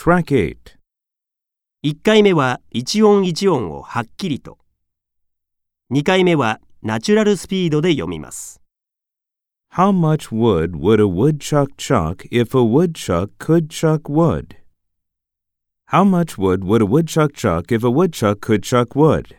Track 8. 1回目は一音一音をはっきりと。2回目はナチュラルスピードで読みます。How much wood would a woodchuck chuck if a woodchuck could chuck wood? How much wood would a woodchuck chuck if a woodchuck could chuck wood?